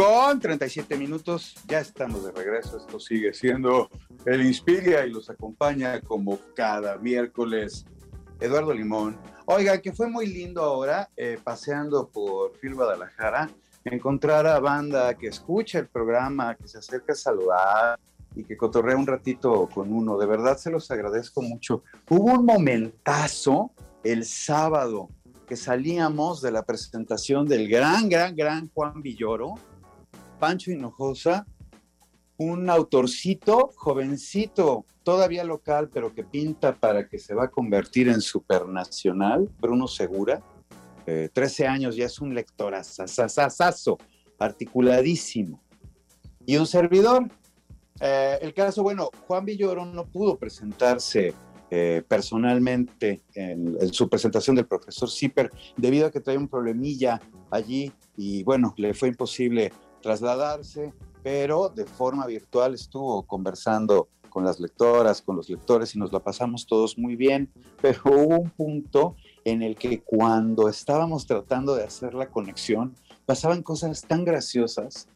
con 37 minutos. Ya estamos de regreso. Esto sigue siendo el Inspiria y los acompaña como cada miércoles Eduardo Limón. Oiga, que fue muy lindo ahora, eh, paseando por Phil Guadalajara, encontrar a banda que escucha el programa, que se acerca a saludar y que cotorrea un ratito con uno. De verdad se los agradezco mucho. Hubo un momentazo el sábado que salíamos de la presentación del gran, gran, gran Juan Villoro, Pancho Hinojosa, un autorcito jovencito, todavía local, pero que pinta para que se va a convertir en supernacional, Bruno Segura. 13 eh, años ya es un lector asasasazo, articuladísimo. Y un servidor. Eh, el caso, bueno, Juan Villoro no pudo presentarse eh, personalmente en, su presentación del profesor Zipper debido a que traía un problemilla allí y bueno, le fue imposible trasladarse, pero de forma virtual estuvo conversando con las lectoras, con los lectores y nos la pasamos todos muy bien, pero hubo un punto en el que cuando estábamos tratando de hacer la conexión, pasaban cosas tan graciosas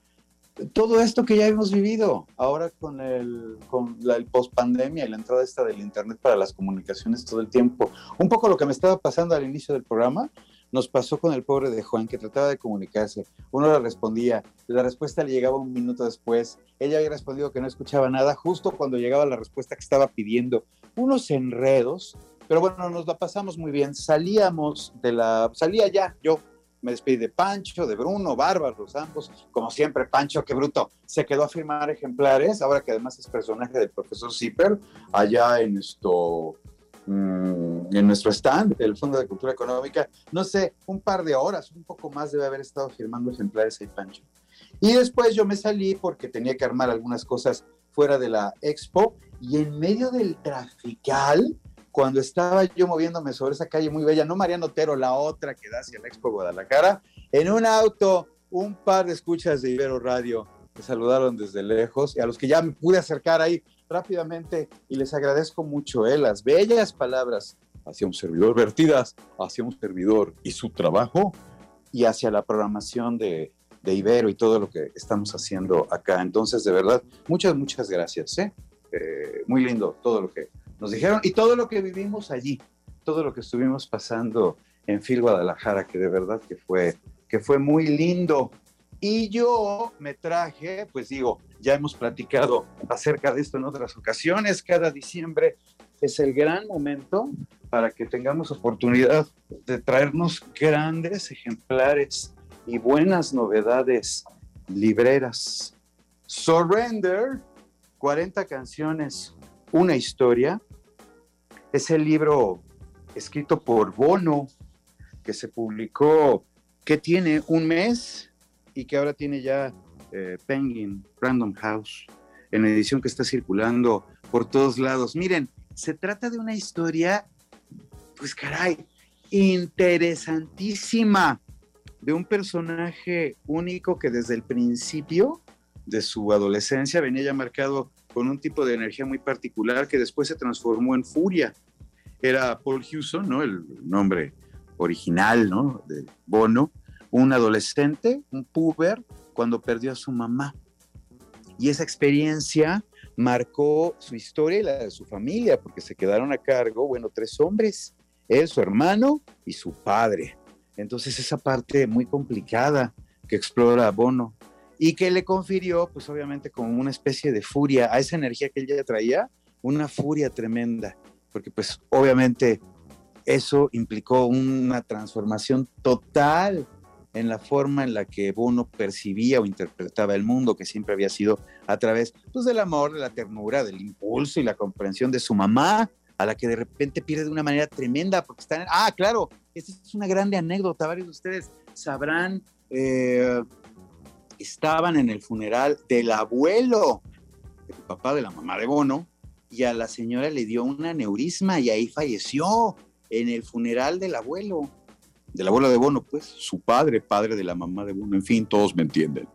todo esto que ya hemos vivido ahora con el, con la post pandemia y la entrada esta del internet para las comunicaciones todo el tiempo. Un poco lo que me estaba pasando al inicio del programa nos pasó con el pobre de Juan que trataba de comunicarse. Uno le respondía, la respuesta le llegaba un minuto después. Ella había respondido que no escuchaba nada justo cuando llegaba la respuesta que estaba pidiendo. Unos enredos, pero bueno, nos la pasamos muy bien. Salíamos de la, salía ya yo me despedí de Pancho, de Bruno, bárbaros ambos, como siempre, Pancho, qué bruto, se quedó a firmar ejemplares, ahora que además es personaje del profesor Zipper, allá en esto, en nuestro stand del Fondo de Cultura Económica, no sé, un par de horas, un poco más debe haber estado firmando ejemplares ahí, Pancho. Y después yo me salí porque tenía que armar algunas cosas fuera de la expo y en medio del trafical, cuando estaba yo moviéndome sobre esa calle muy bella, no Mariano Otero, la otra que da hacia la Expo Guadalajara, en un auto, un par de escuchas de Ibero Radio me saludaron desde lejos y a los que ya me pude acercar ahí rápidamente y les agradezco mucho eh, las bellas palabras hacia un servidor vertidas, hacia un servidor y su trabajo y hacia la programación de, de Ibero y todo lo que estamos haciendo acá. Entonces, de verdad, muchas, muchas gracias. ¿eh? Eh, muy lindo todo lo que nos dijeron, y todo lo que vivimos allí, todo lo que estuvimos pasando en Phil Guadalajara, que de verdad que fue, que fue muy lindo. Y yo me traje, pues digo, ya hemos platicado acerca de esto en otras ocasiones, cada diciembre es el gran momento para que tengamos oportunidad de traernos grandes ejemplares y buenas novedades libreras. Surrender, 40 canciones una historia. Es el libro escrito por Bono, que se publicó, que tiene un mes y que ahora tiene ya eh, Penguin Random House, en edición que está circulando por todos lados. Miren, se trata de una historia, pues caray, interesantísima, de un personaje único que desde el principio de su adolescencia venía ya marcado con un tipo de energía muy particular que después se transformó en furia. Era Paul Hewson, ¿no? El nombre original, ¿no? De Bono, un adolescente, un puber, cuando perdió a su mamá. Y esa experiencia marcó su historia y la de su familia, porque se quedaron a cargo, bueno, tres hombres, él, su hermano y su padre. Entonces esa parte muy complicada que explora Bono y que le confirió, pues obviamente como una especie de furia a esa energía que él ya traía, una furia tremenda, porque pues obviamente eso implicó una transformación total en la forma en la que Bono percibía o interpretaba el mundo, que siempre había sido a través pues, del amor, de la ternura, del impulso y la comprensión de su mamá, a la que de repente pierde de una manera tremenda, porque están... Ah, claro, esta es una grande anécdota, varios de ustedes sabrán eh, estaban en el funeral del abuelo, el papá de la mamá de Bono, y a la señora le dio un aneurisma y ahí falleció en el funeral del abuelo, del abuelo de Bono, pues, su padre, padre de la mamá de Bono, en fin, todos me entienden.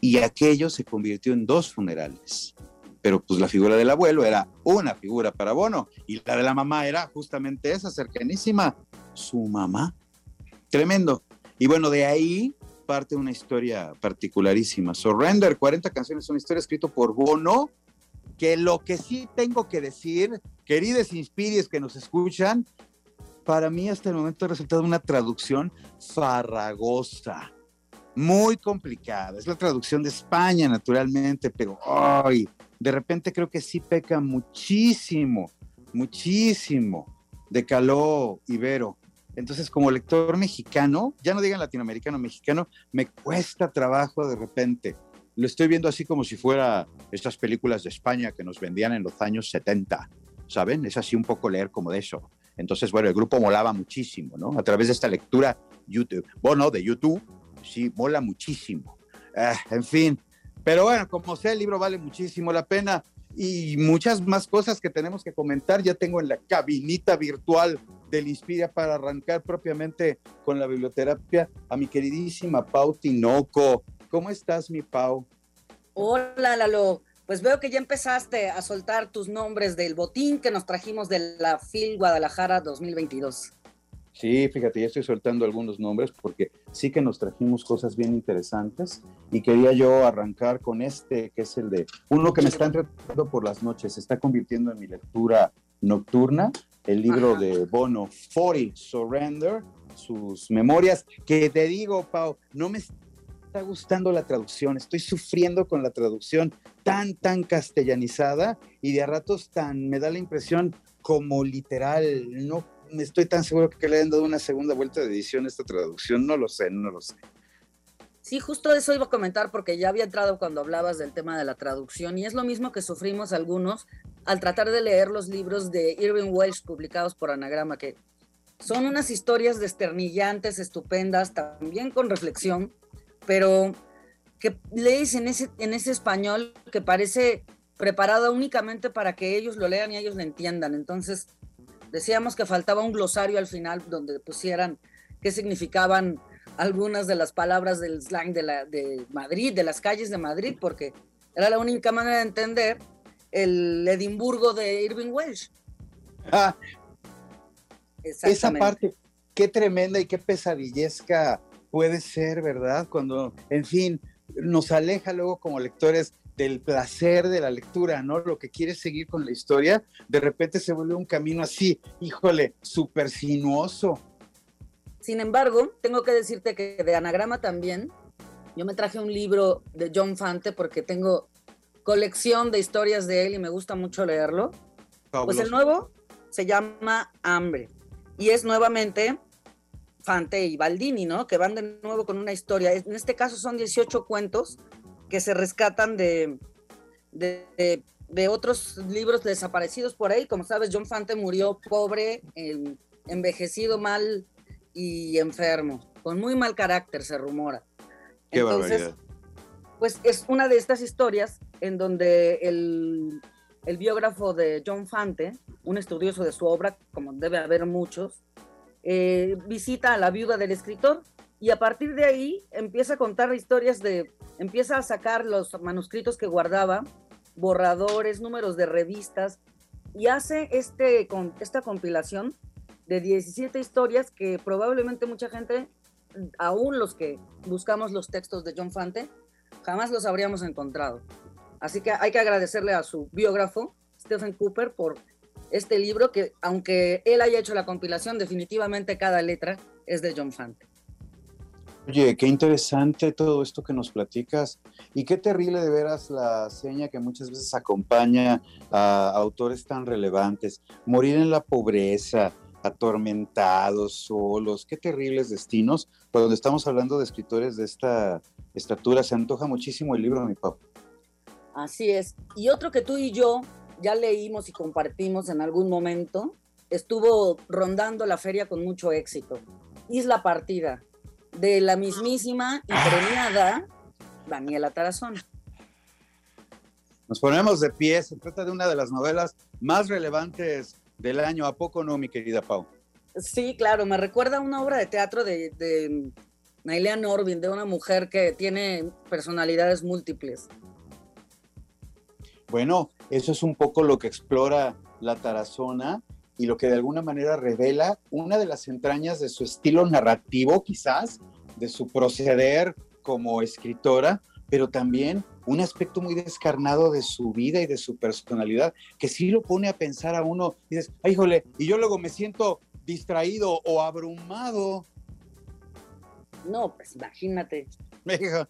Y aquello se convirtió en dos funerales. Pero pues la figura del abuelo era una figura para Bono y la de la mamá era justamente esa, cercanísima, su mamá. Tremendo. Y bueno, de ahí parte una historia particularísima. Surrender, 40 canciones, una historia escrita por Bono, que lo que sí tengo que decir, queridos inspiries que nos escuchan, para mí hasta el momento ha resultado una traducción farragosa, muy complicada. Es la traducción de España, naturalmente, pero ay, de repente creo que sí peca muchísimo, muchísimo de Caló Ibero. Entonces, como lector mexicano, ya no digan latinoamericano, mexicano, me cuesta trabajo de repente. Lo estoy viendo así como si fuera estas películas de España que nos vendían en los años 70, ¿saben? Es así un poco leer como de eso. Entonces, bueno, el grupo molaba muchísimo, ¿no? A través de esta lectura YouTube, bueno, de YouTube, sí, mola muchísimo. Ah, en fin, pero bueno, como sea, el libro vale muchísimo la pena y muchas más cosas que tenemos que comentar. Ya tengo en la cabinita virtual del Inspira para arrancar propiamente con la biblioterapia a mi queridísima Pau Tinoco. ¿Cómo estás, mi Pau? Hola, Lalo. Pues veo que ya empezaste a soltar tus nombres del botín que nos trajimos de la FIL Guadalajara 2022. Sí, fíjate, ya estoy soltando algunos nombres porque sí que nos trajimos cosas bien interesantes y quería yo arrancar con este, que es el de uno que me está entreteniendo por las noches, se está convirtiendo en mi lectura nocturna, el libro de Bono, 40 Surrender, sus memorias, que te digo, Pau, no me está gustando la traducción, estoy sufriendo con la traducción tan, tan castellanizada y de a ratos tan, me da la impresión como literal, no estoy tan seguro que le hayan dado una segunda vuelta de edición esta traducción, no lo sé, no lo sé. Sí, justo eso iba a comentar porque ya había entrado cuando hablabas del tema de la traducción y es lo mismo que sufrimos algunos al tratar de leer los libros de Irving Welsh publicados por Anagrama, que son unas historias desternillantes, estupendas, también con reflexión, pero que lees en ese, en ese español que parece preparado únicamente para que ellos lo lean y ellos lo entiendan. Entonces, Decíamos que faltaba un glosario al final donde pusieran qué significaban algunas de las palabras del slang de, la, de Madrid, de las calles de Madrid, porque era la única manera de entender el Edimburgo de Irving Welsh. Ah, esa parte, qué tremenda y qué pesadillesca puede ser, ¿verdad? Cuando, en fin, nos aleja luego como lectores del placer de la lectura, ¿no? Lo que quieres seguir con la historia, de repente se vuelve un camino así, híjole, súper sinuoso. Sin embargo, tengo que decirte que de anagrama también, yo me traje un libro de John Fante porque tengo colección de historias de él y me gusta mucho leerlo. Pues el nuevo se llama Hambre y es nuevamente Fante y Baldini, ¿no? Que van de nuevo con una historia. En este caso son 18 cuentos que se rescatan de, de, otros libros desaparecidos por ahí. Como sabes, John Fante murió pobre, envejecido mal y enfermo, con muy mal carácter, se rumora. Qué Entonces, pues es una de estas historias en donde el, el biógrafo de John Fante, un estudioso de su obra, como debe haber muchos, eh, visita a la viuda del escritor y a partir de ahí empieza a contar historias de, empieza a sacar los manuscritos que guardaba, borradores, números de revistas, y hace este, con, esta compilación de 17 historias que probablemente mucha gente, aún los que buscamos los textos de John Fante, jamás los habríamos encontrado. Así que hay que agradecerle a su biógrafo, Stephen Cooper, por este libro que, aunque él haya hecho la compilación, definitivamente cada letra es de John Fante. Oye, qué interesante todo esto que nos platicas y qué terrible de veras la seña que muchas veces acompaña a autores tan relevantes. Morir en la pobreza, atormentados, solos, qué terribles destinos. Cuando estamos hablando de escritores de esta estatura, se antoja muchísimo el libro, mi papá. Así es. Y otro que tú y yo ya leímos y compartimos en algún momento, estuvo rondando la feria con mucho éxito. Isla Partida, de la mismísima y premiada Daniela Tarazona. Nos ponemos de pie, se trata de una de las novelas más relevantes del año, ¿a poco no, mi querida Pau? Sí, claro, me recuerda a una obra de teatro de, de Nailea Norvin, de una mujer que tiene personalidades múltiples. Bueno, eso es un poco lo que explora la Tarazona y lo que de alguna manera revela una de las entrañas de su estilo narrativo, quizás, de su proceder como escritora, pero también un aspecto muy descarnado de su vida y de su personalidad, que sí lo pone a pensar a uno, y dices, ay, híjole, y yo luego me siento distraído o abrumado. No, pues imagínate.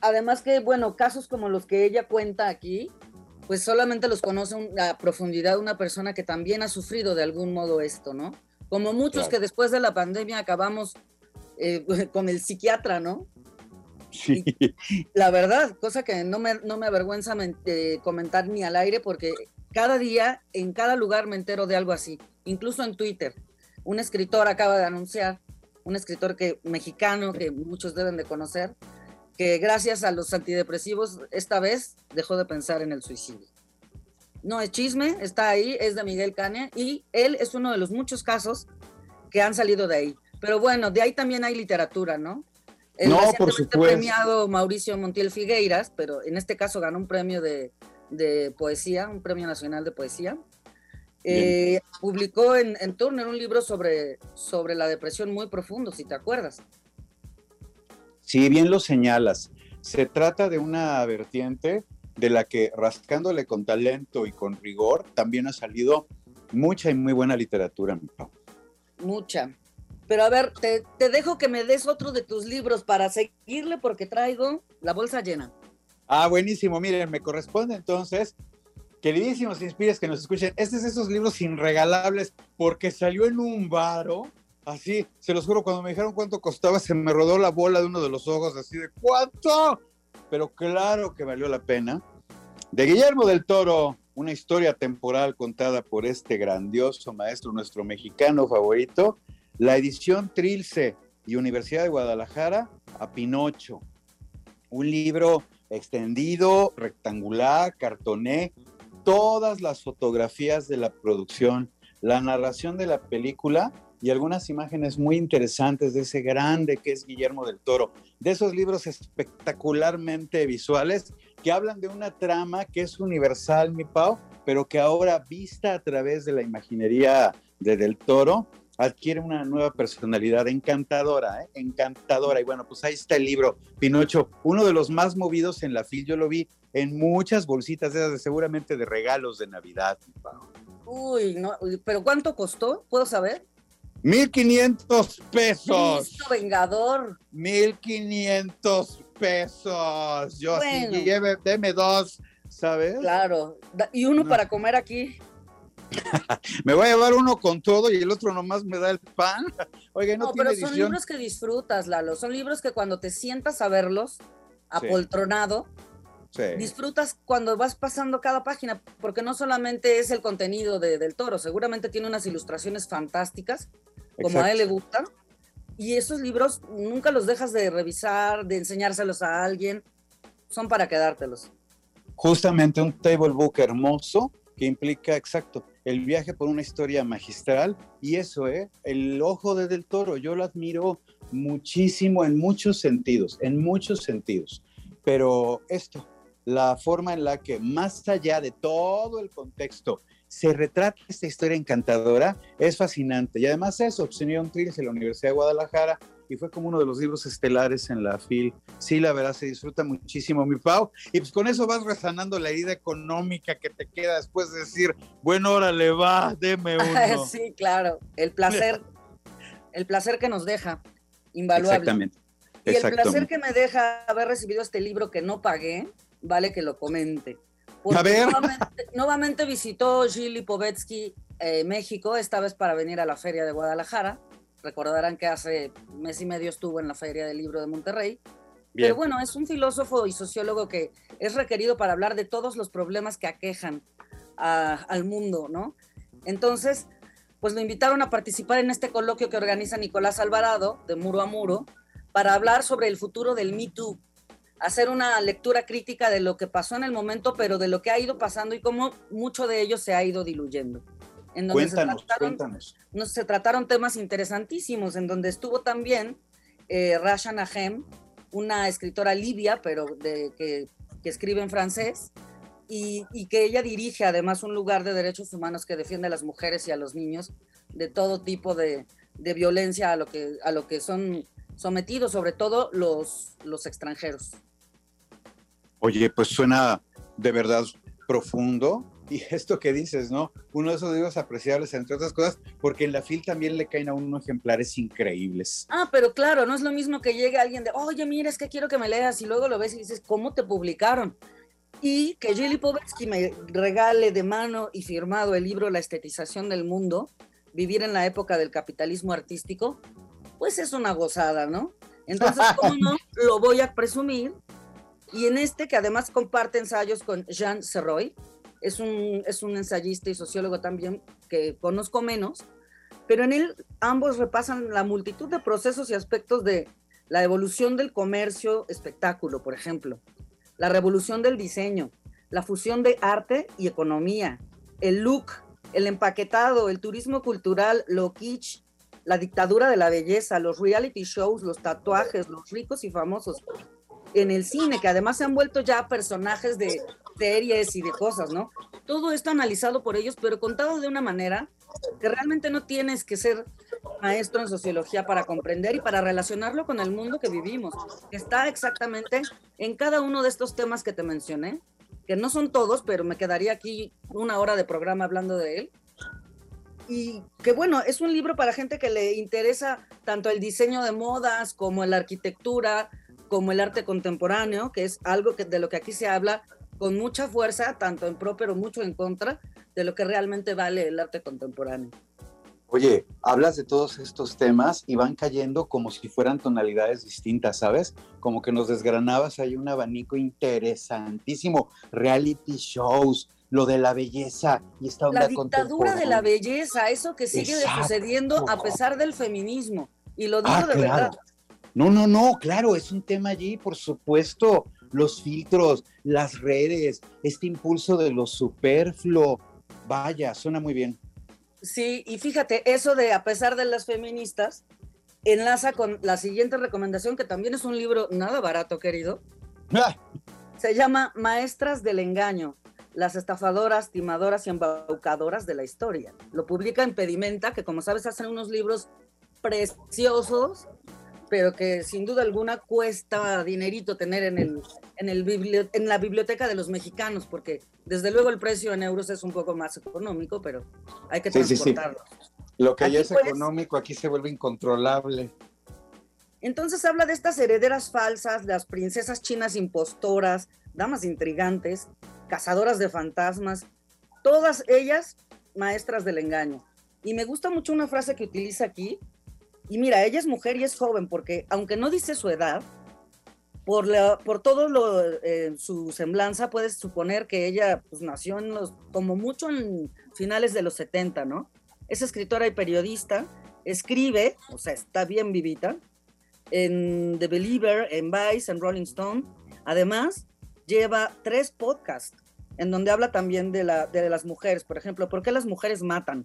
Además que, bueno, casos como los que ella cuenta aquí, pues solamente los conoce a profundidad una persona que también ha sufrido de algún modo esto, ¿no? Como muchos que después de la pandemia acabamos eh, con el psiquiatra, ¿no? Sí. la verdad, cosa que no me, no me avergüenza eh, comentar ni al aire porque cada día, en cada lugar me entero de algo así, incluso en Twitter. Un escritor acaba de anunciar, un escritor que, mexicano que muchos deben de conocer, que gracias a los antidepresivos esta vez dejó de pensar en el suicidio. No es chisme, está ahí, es de Miguel Cane y él es uno de los muchos casos que han salido de ahí. Pero bueno, de ahí también hay literatura, ¿no? El no, por supuesto. premiado Mauricio Montiel Figueiras, pero en este caso ganó un premio de, de poesía, un premio nacional de poesía. Eh, publicó en, en, Turner un libro sobre, sobre la depresión muy profundo, si te acuerdas. Sí, bien lo señalas. Se trata de una vertiente de la que rascándole con talento y con rigor también ha salido mucha y muy buena literatura, mi Pau. Mucha. Pero a ver, te, te, dejo que me des otro de tus libros para seguirle porque traigo la bolsa llena. Ah, buenísimo. Miren, me corresponde entonces, queridísimos inspires que nos escuchen, este es esos libros irregalables porque salió en un varo Así, se los juro, cuando me dijeron cuánto costaba, se me rodó la bola de uno de los ojos, así de ¿cuánto? Pero claro que valió la pena. De Guillermo del Toro, una historia temporal contada por este grandioso maestro, nuestro mexicano favorito, la edición Trilce y Universidad de Guadalajara a Pinocho. Un libro extendido, rectangular, cartoné, todas las fotografías de la producción, la narración de la película y algunas imágenes muy interesantes de ese grande que es Guillermo del Toro, de esos libros espectacularmente visuales que hablan de una trama que es universal, mi Pau, pero que ahora vista a través de la imaginería de Del Toro, adquiere una nueva personalidad encantadora, ¿eh? encantadora. Y bueno, pues ahí está el libro, Pinocho, uno de los más movidos en la fil. Yo lo vi en muchas bolsitas, de, seguramente de regalos de Navidad. Uy, no, pero ¿cuánto costó? ¿Puedo saber? 1500 pesos. Listo, vengador. 1500 pesos. Yo bueno. así, lleve, deme dos, ¿sabes? Claro. Y uno no. para comer aquí. me voy a llevar uno con todo y el otro nomás me da el pan. Oiga, no, no tiene pero son edición? libros que disfrutas, Lalo. Son libros que cuando te sientas a verlos, apoltronado, sí. Sí. disfrutas cuando vas pasando cada página, porque no solamente es el contenido de, del toro, seguramente tiene unas ilustraciones fantásticas, como Exacto. a él le gusta. Y esos libros nunca los dejas de revisar, de enseñárselos a alguien, son para quedártelos. Justamente un table book hermoso que implica, exacto, el viaje por una historia magistral y eso, ¿eh? El ojo de Del Toro, yo lo admiro muchísimo en muchos sentidos, en muchos sentidos. Pero esto, la forma en la que más allá de todo el contexto se retrata esta historia encantadora, es fascinante. Y además eso, obtenió un Trills en la Universidad de Guadalajara y fue como uno de los libros estelares en la FIL. Sí, la verdad, se disfruta muchísimo, mi Pau. Y pues con eso vas resanando la herida económica que te queda después de decir, bueno, órale, va, deme uno. sí, claro, el placer, el placer que nos deja, invaluable. Exactamente. Y el placer que me deja haber recibido este libro que no pagué, vale que lo comente. A ver. Nuevamente, nuevamente, visitó Gilly Povetsky eh, México, esta vez para venir a la Feria de Guadalajara. Recordarán que hace mes y medio estuvo en la Feria del Libro de Monterrey. Bien. Pero bueno, es un filósofo y sociólogo que es requerido para hablar de todos los problemas que aquejan a, al mundo, ¿no? Entonces, pues lo invitaron a participar en este coloquio que organiza Nicolás Alvarado, de Muro a Muro, para hablar sobre el futuro del Me Too. Hacer una lectura crítica de lo que pasó en el momento, pero de lo que ha ido pasando y cómo mucho de ello se ha ido diluyendo. En donde cuéntanos, se trataron, cuéntanos. No, se trataron temas interesantísimos, en donde estuvo también eh, Rasha Nahem, una escritora libia, pero de, que, que escribe en francés, y, y, que ella dirige además un lugar de derechos humanos que defiende a las mujeres y a los niños de todo tipo de, de violencia a lo, que, a lo que son sometidos, sobre todo los, los extranjeros. Oye, pues suena de verdad profundo. Y esto que dices, ¿no? Uno de esos libros apreciables, entre otras cosas, porque en la FIL también le caen a uno ejemplares increíbles. Ah, pero claro, no es lo mismo que llegue alguien de, oye, mira, es que quiero que me leas, y luego lo ves y dices, ¿cómo te publicaron? Y que Julie Povetsky me regale de mano y firmado el libro La estetización del mundo, vivir en la época del capitalismo artístico, pues es una gozada, ¿no? Entonces, ¿cómo no? Lo voy a presumir y en este, que además comparte ensayos con Jean Serroy, es un, es un ensayista y sociólogo también que conozco menos, pero en él ambos repasan la multitud de procesos y aspectos de la evolución del comercio espectáculo, por ejemplo, la revolución del diseño, la fusión de arte y economía, el look, el empaquetado, el turismo cultural, lo kitsch, la dictadura de la belleza, los reality shows, los tatuajes, los ricos y famosos, en el cine, que además se han vuelto ya personajes de series y de cosas, ¿no? Todo esto analizado por ellos, pero contado de una manera que realmente no tienes que ser maestro en sociología para comprender y para relacionarlo con el mundo que vivimos. Está exactamente en cada uno de estos temas que te mencioné, que no son todos, pero me quedaría aquí una hora de programa hablando de él. Y que bueno, es un libro para gente que le interesa tanto el diseño de modas como la arquitectura, como el arte contemporáneo, que es algo que, de lo que aquí se habla con mucha fuerza, tanto en pro pero mucho en contra, de lo que realmente vale el arte contemporáneo. Oye, hablas de todos estos temas y van cayendo como si fueran tonalidades distintas, ¿sabes? Como que nos desgranabas ahí un abanico interesantísimo, reality shows, lo de la belleza y esta onda La dictadura de la belleza, eso que sigue sucediendo a pesar del feminismo. Y lo digo ah, de verdad. No, no, no, claro, es un tema allí, por supuesto. Los filtros, las redes, este impulso de lo superfluo. Vaya, suena muy bien. Sí, y fíjate, eso de a pesar de las feministas, enlaza con la siguiente recomendación, que también es un libro nada barato, querido. Ah. Se llama Maestras del Engaño, las estafadoras, timadoras y embaucadoras de la historia. Lo publica en Pedimenta, que como sabes hacen unos libros preciosos pero que sin duda alguna cuesta dinerito tener en, el, en, el en la biblioteca de los mexicanos, porque desde luego el precio en euros es un poco más económico, pero hay que transportarlo. Lo que ya es económico aquí se vuelve incontrolable. Entonces habla de estas herederas falsas, las princesas chinas impostoras, damas intrigantes, cazadoras de fantasmas, todas ellas maestras del engaño. Y me gusta mucho una frase que utiliza aquí, y mira, ella es mujer y es joven, porque aunque no dice su edad, por, la, por todo lo, eh, su semblanza, puedes suponer que ella pues, nació en los, como mucho en finales de los 70, ¿no? Es escritora y periodista, escribe, o sea, está bien vivita, en The Believer, en Vice, en Rolling Stone. Además, lleva tres podcasts en donde habla también de, la, de las mujeres. Por ejemplo, ¿por qué las mujeres matan?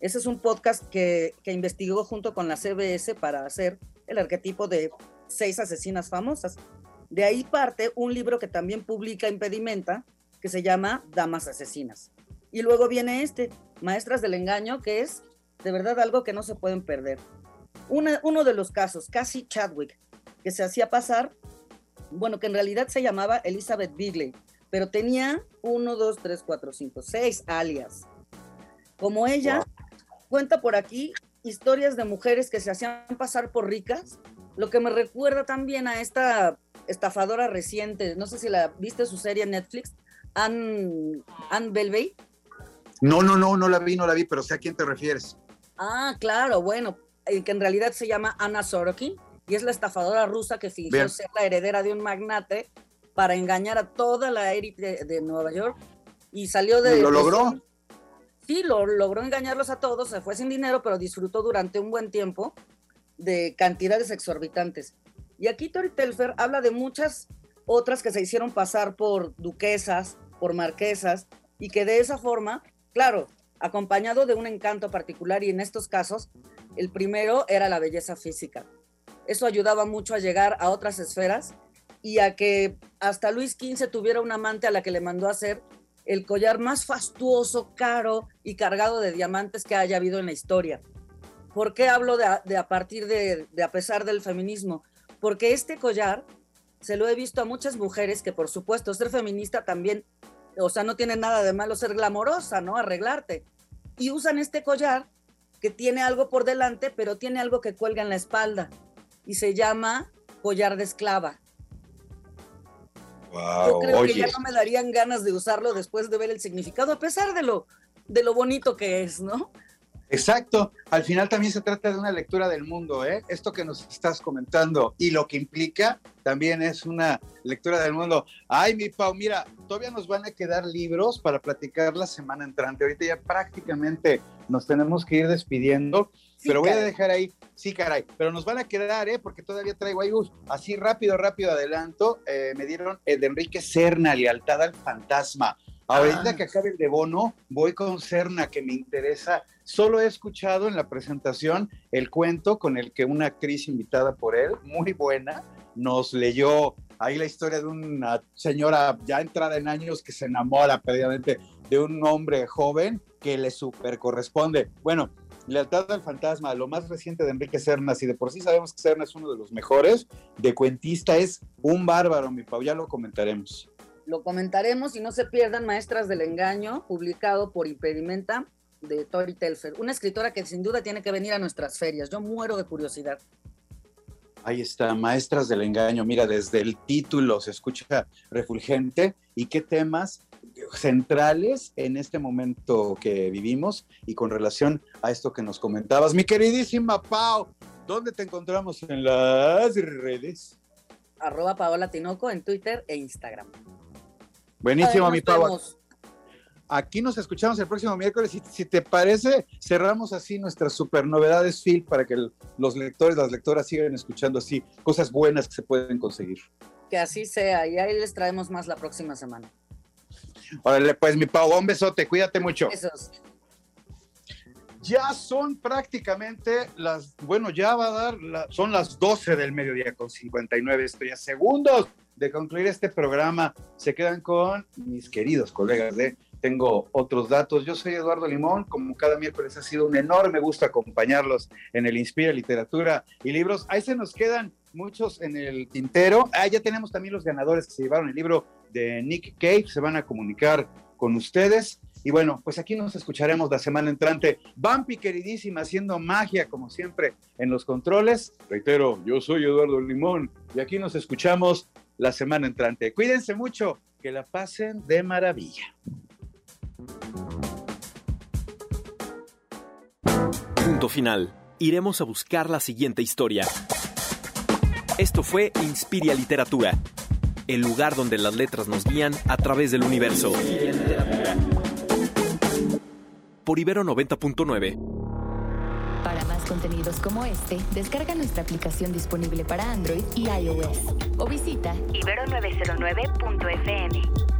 Ese es un podcast que, investigó junto con la CBS para hacer el arquetipo de seis asesinas famosas. De ahí parte un libro que también publica Impedimenta, que se llama Damas Asesinas. Y luego viene este, Maestras del Engaño, que es de verdad algo que no se pueden perder. uno de los casos, Cassie Chadwick, que se hacía pasar, bueno, que en realidad se llamaba Elizabeth Bigley, pero tenía uno, dos, tres, cuatro, cinco, seis alias. Como ella, cuenta por aquí historias de mujeres que se hacían pasar por ricas, lo que me recuerda también a esta estafadora reciente, no sé si la viste su serie en Netflix, Anne, Anne Belvey. No, no, no, no la vi, no la vi, pero sé a quién te refieres. Ah, claro, bueno, eh, que en realidad se llama Anna Sorokin y es la estafadora rusa que fingió ser la heredera de un magnate para engañar a toda la élite de, Nueva York y salió de... ¿Y lo logró? Sí, lo, logró engañarlos a todos, se fue sin dinero, pero disfrutó durante un buen tiempo de cantidades exorbitantes. Y aquí Tori Telfer habla de muchas otras que se hicieron pasar por duquesas, por marquesas, y que de esa forma, claro, acompañado de un encanto particular, y en estos casos, el primero era la belleza física. Eso ayudaba mucho a llegar a otras esferas y a que hasta Luis XV tuviera un amante a la que le mandó hacer el collar más fastuoso, caro y cargado de diamantes que haya habido en la historia. ¿Por qué hablo de a, partir de, de a pesar del feminismo? Porque este collar se lo he visto a muchas mujeres que por supuesto ser feminista también, o sea, no tiene nada de malo ser glamorosa, ¿no? Arreglarte. Y usan este collar que tiene algo por delante, pero tiene algo que cuelga en la espalda y se llama collar de esclava. Yo creo que ya no me darían ganas de usarlo después de ver el significado, a pesar de lo, de lo bonito que es, ¿no? Exacto. Al final también se trata de una lectura del mundo, ¿eh? Esto que nos estás comentando y lo que implica también es una lectura del mundo. Ay, mi Pau, mira, todavía nos van a quedar libros para platicar la semana entrante. Ahorita ya prácticamente nos tenemos que ir despidiendo, pero voy a dejar ahí, sí, caray, pero nos van a quedar, ¿eh? Porque todavía traigo ahí, así rápido, rápido adelanto, eh, me dieron el de Enrique Serna, Lealtad al Fantasma Ahorita ah. que acabe el de Bono, voy con Cerna, que me interesa. Solo he escuchado en la presentación el cuento con el que una actriz invitada por él, muy buena, nos leyó ahí la historia de una señora ya entrada en años que se enamora perdidamente de un hombre joven que le super corresponde. Bueno, Lealtad al Fantasma, lo más reciente de Enrique Cernas, y de por sí sabemos que Cerna es uno de los mejores, de cuentista es un bárbaro, mi Pau, ya lo comentaremos lo comentaremos y no se pierdan Maestras del Engaño, publicado por Impedimenta de Tori Telfer, una escritora que sin duda tiene que venir a nuestras ferias. Yo muero de curiosidad. Ahí está, Maestras del Engaño. Mira, desde el título se escucha refulgente y qué temas centrales en este momento que vivimos y con relación a esto que nos comentabas. Mi queridísima Pau, ¿dónde te encontramos en las redes? Arroba Paola Tinoco en Twitter e Instagram. Buenísimo, mi Pau. Aquí nos escuchamos el próximo miércoles y si te parece, cerramos así nuestras super novedades, Phil, para que los lectores, las lectoras sigan escuchando así cosas buenas que se pueden conseguir. Que así sea, y ahí les traemos más la próxima semana. Órale, pues mi Pau, un besote, cuídate mucho. Besos. Ya son prácticamente las, bueno, ya va a dar, son las 12 del mediodía con 59 estrellas segundos de concluir este programa, se quedan con mis queridos colegas de Tengo otros datos. Yo soy Eduardo Limón, como cada miércoles ha sido un enorme gusto acompañarlos en el Inspira Literatura y Libros. Ahí se nos quedan muchos en el tintero. Ah, ya tenemos también los ganadores que se llevaron el libro de Nick Cave, se van a comunicar con ustedes. Y bueno, pues aquí nos escucharemos la semana entrante. Bampi, queridísima, haciendo magia como siempre en los controles. Reitero, yo soy Eduardo Limón y aquí nos escuchamos la semana entrante. Cuídense mucho, que la pasen de maravilla. Punto final. Iremos a buscar la siguiente historia. Esto fue Inspiria Literatura, el lugar donde las letras nos guían a través del universo. Por Ibero 90.9 contenidos como este, descarga nuestra aplicación disponible para Android y iOS o visita ibero909.fm.